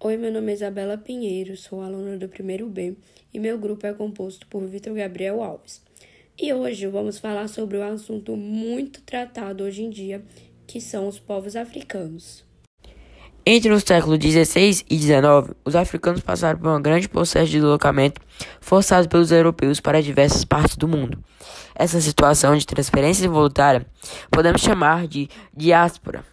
Oi, meu nome é Isabela Pinheiro, sou aluna do primeiro B e meu grupo é composto por Vitor Gabriel Alves. E hoje vamos falar sobre um assunto muito tratado hoje em dia, que são os povos africanos. Entre os séculos XVI e XIX, os africanos passaram por um grande processo de deslocamento forçado pelos europeus para diversas partes do mundo. Essa situação de transferência involuntária podemos chamar de diáspora.